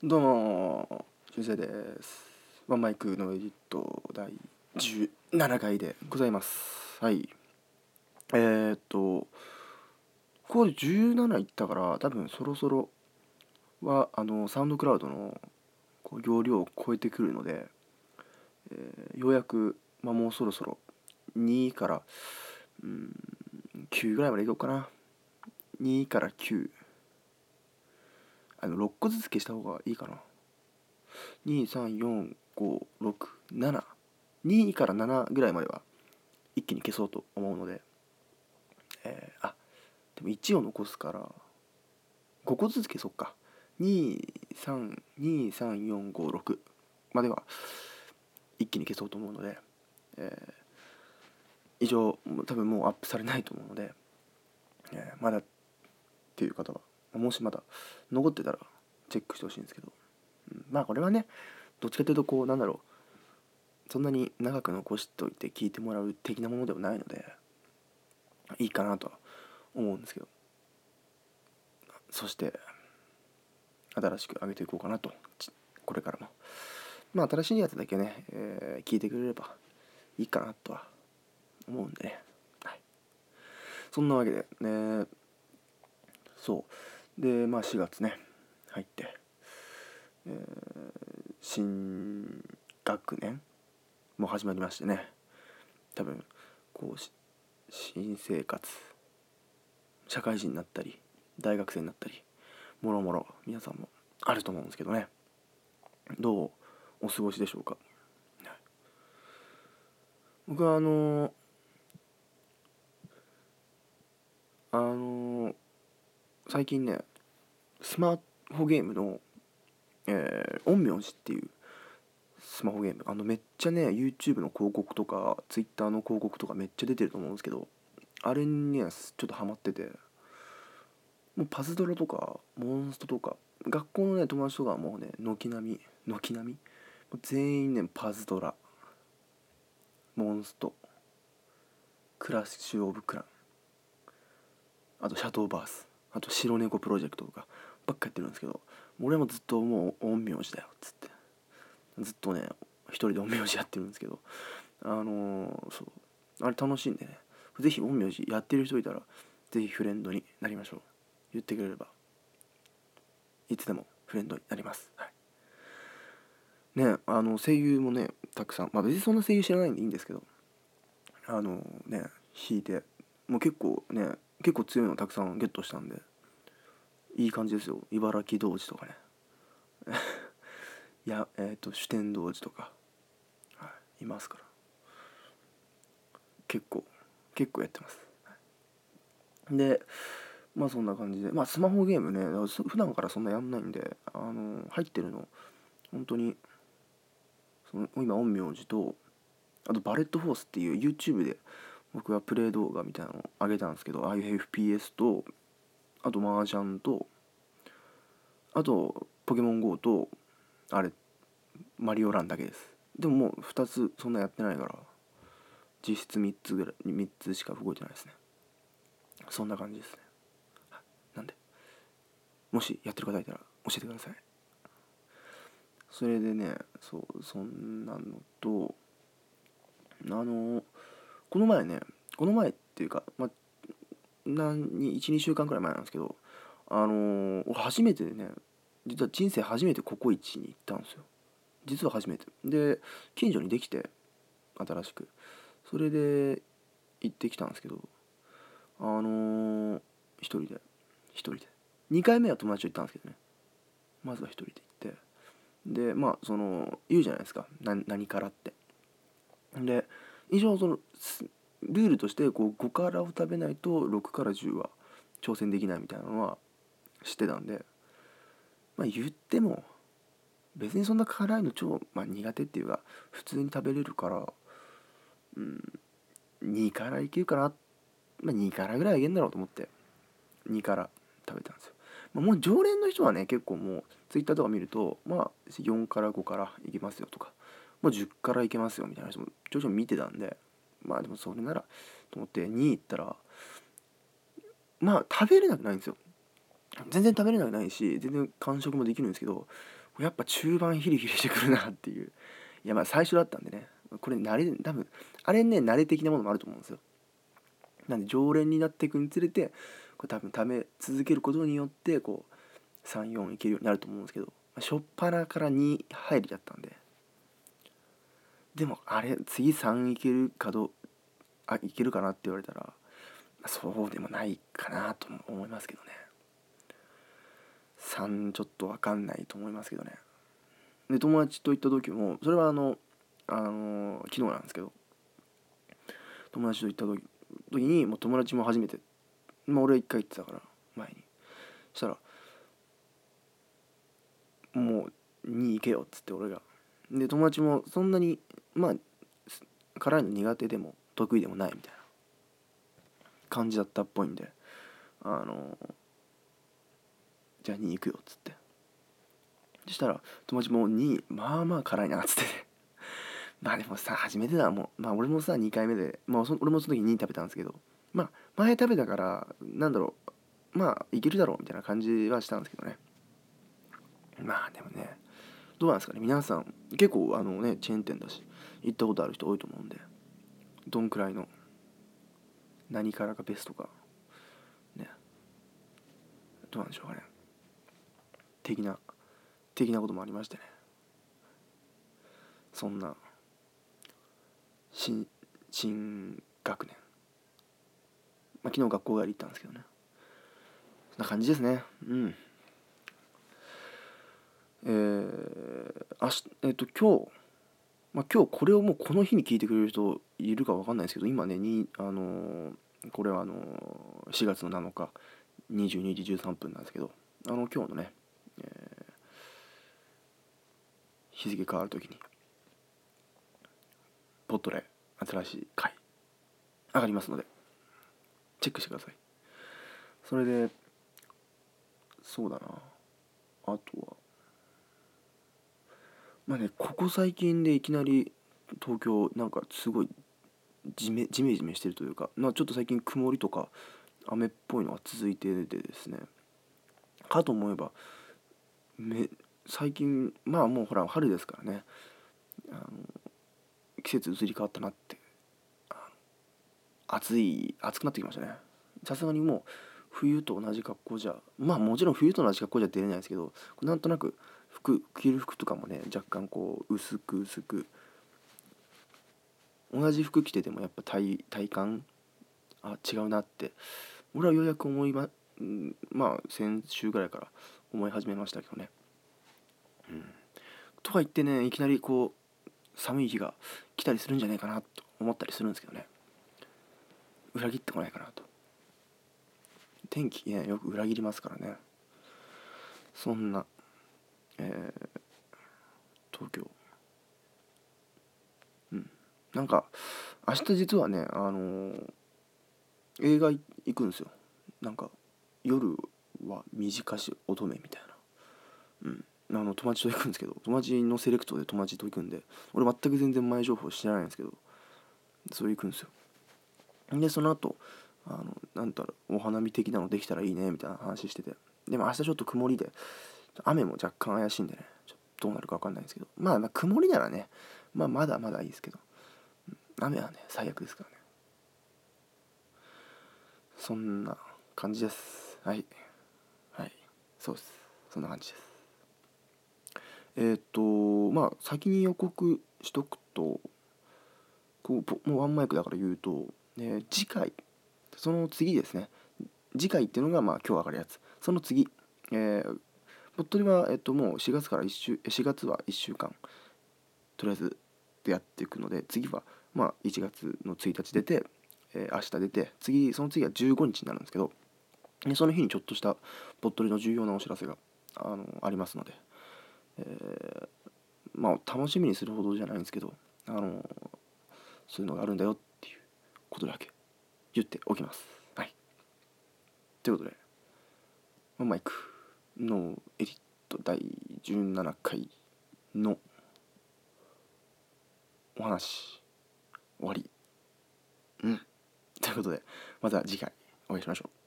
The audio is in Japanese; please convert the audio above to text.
どうも、しゅうせいです。ワンマイクのエディット第17回でございます。はい。えー、っと、ここで17いったから、多分そろそろは、あの、サウンドクラウドのこう容量を超えてくるので、えーようやく、まあ、もうそろそろ2から、うん、9ぐらいまでいこうかな。2から9。あの6個ずつ消した方がいいかな。2345672から7ぐらいまでは一気に消そうと思うので。えー、あでも1を残すから5個ずつ消そうか。2323456までは一気に消そうと思うので、えー以上多分もうアップされないと思うので、えーまだっていう方はもしまだ残ってたらチェックしてほしいんですけど、うんまあこれはねどっちかというとこうなんだろう。そんなに長く残しておいて聞いてもらう的なものではないのでいいかなとは思うんですけど。そして新しく上げていこうかなと。これからも。まあ新しいやつだけね、えー聞いてくれればいいかなとは思うんでね、はい、そんなわけでねそう。でまあ4月ね入って、えー新学年も始まりましてね多分こうし新生活社会人になったり大学生になったりもろもろ皆さんもあると思うんですけどね。どうお過ごしでしょうか。僕はあのあの最近ねスマホゲームの「えー、陰陽師」っていうスマホゲーム。あのめっちゃね YouTube の広告とか Twitter の広告とかめっちゃ出てると思うんですけどあれにねちょっとハマっててもうパズドラとかモンストとか学校のね友達とかはもうね軒並み軒並み全員ねパズドラ。モンスト。クラッシュ・オブ・クラン。あとシャトーバース。あと白猫プロジェクトとかばっかやってるんですけど俺もずっともう陰陽師だよっつって。ずっとね一人で陰陽師やってるんですけどあのーそうあれ楽しいんでねぜひ陰陽師やってる人いたらぜひフレンドになりましょう。言ってくれれば。いつでもフレンドになります。はい。ねあの声優もねたくさん。まあ別にそんな声優知らないんでいいんですけど。あのね弾いて。もう結構ね結構強いのたくさんゲットしたんで。いい感じですよ。茨城童子とかね。い やえっ、と主天童子とか、はい、いますから。結構結構やってます、でまあそんな感じで。まあスマホゲームね。普段からそんなやんないんであの入ってるの本当にその今陰陽師とあとバレットフォースっていう YouTube で僕はプレイ動画みたいなのを上げたんですけどああいう FPS とあと麻雀とあとポケモン GO とあれマリオランだけです。でももう2つそんなやってないから実質3つぐらい3つしか動いてないですね。そんな感じですね。なんで？もしやってる方いたら教えてください。それでねそうそんなのとあのこの前ねこの前っていうかまあ12週間くらい前なんですけどあのー俺初めてね実は人生初めてココイチに行ったんですよ。実は初めて。で近所にできて新しく。それで行ってきたんですけどあのー一人で一人で。2回目は友達と行ったんですけどね。まずは一人で行って。でまあその言うじゃないですか。な何からって。で以上そのすルールとしてこう5辛を食べないと6から10は挑戦できないみたいなのは知ってたんでまあ言っても別にそんな辛いの超、まあ、苦手っていうか普通に食べれるからうん2辛いけるかなまあ2辛ぐらいいけんだろうと思って2辛食べたんですよ、まあ、もう常連の人はね結構もうツイッターとか見るとまあ4から5からいけますよとかもう10からいけますよみたいな人もちょいちょい見てたんでまあでもそれならと思って2行ったらまあ食べれなくないんですよ。全然食べれなくないし全然完食もできるんですけどやっぱ中盤ヒリヒリしてくるなっていう。いやまあ最初だったんでねこれ慣れ多分あれね慣れ的なものもあると思うんですよ。なんで常連になっていくにつれてこれ多分ため続けることによってこう34いけるようになると思うんですけどまあ初っ端から2入りだったんででもあれ次3いけるかどうあいけるかなって言われたらそうでもないかなと思いますけどね。3ちょっと分かんないと思いますけどね。で友達と行った時もそれはあのあの昨日なんですけど友達と行った時にもう友達も初めてまあ俺は1回行ってたから前に。そしたらもう2行けよっつって俺が。で友達もそんなにまあ辛いの苦手でも得意でもないみたいな。感じだったっぽいんであのじゃあ2行くよっつって。そしたら友達も2まあまあ辛いなっつって。まあでもさ初めてだ。もうまあ俺もさ2回目でまあ俺もその時2食べたんですけど。まあ前食べたからなんだろう。まあいけるだろうみたいな感じはしたんですけどね。どうなんですかね。皆さん結構あのねチェーン店だし行ったことある人多いと思うんでどんくらいの何からがベストかね。どうなんでしょうかね。的な的なこともありましてね。そんな新新学年。まあ昨日学校帰り行ったんですけどね。そんな感じですね。うん。えー、明日えっ、ー、と今日まあ、今日これをもうこの日に聞いてくれる人いるか分かんないですけど今ねにあのー、これはあのー、4月の7日22時13分なんですけどあの今日のね、えー、日付変わる時にポットで新しい回上がりますのでチェックしてください。それでそうだな。あとはまあねここ最近でいきなり東京なんかすごいじめじめじめしてるというか、まあ、ちょっと最近曇りとか雨っぽいのが続いててですね。かと思えばめ最近まあもうほら春ですからね。あの季節移り変わったなって暑い暑くなってきましたね。さすがにもう冬と同じ格好じゃまあもちろん冬と同じ格好じゃ出れないですけどなんとなく服着る服とかもね若干こう薄く薄く。同じ服着ててもやっぱ体体感？あ違うなって。俺はようやく思いままあ先週ぐらいから思い始めましたけどね。うん、とか言ってねいきなりこう寒い日が来たりするんじゃないかなと思ったりするんですけどね。裏切ってこないかなと。天気ねよく裏切りますからね。そんな。えー、東京。うん。なんか明日実はねあのー、映画行くんですよ。なんか夜は短し乙女みたいな。うん。あの友達と行くんですけど友達のセレクトで友達と行くんで俺全く全然前情報知らないんですけどそう行くんですよ。でその後あのなんだろうお花見的なのできたらいいねみたいな話してて。でも明日ちょっと曇りで雨も若干怪しいんでね。ちょっとどうなるか分かんないんですけど、まあ、まあ曇りならね、まあ、まだまだいいですけど、雨はね最悪ですからね。そんな感じです。はい。はい。そうです。そんな感じです。えー、っとまあ先に予告しとくとこうもうワンマイクだから言うと、ね、次回その次ですね。次回っていうのがまあ今日上がるやつ。その次、えー、鳥取は、えっと、もう4月から1週4月は1週間とりあえずでやっていくので次はまあ1月の1日出て、えー、明日出て次その次は15日になるんですけどでその日にちょっとした鳥取の重要なお知らせがあのありますので、えー、まあ楽しみにするほどじゃないんですけどあのそういうのがあるんだよっていうことだけ言っておきます。はい。ということで、マイク。のエリット第17回のお話終わり。うん。ということでまた次回お会いしましょう。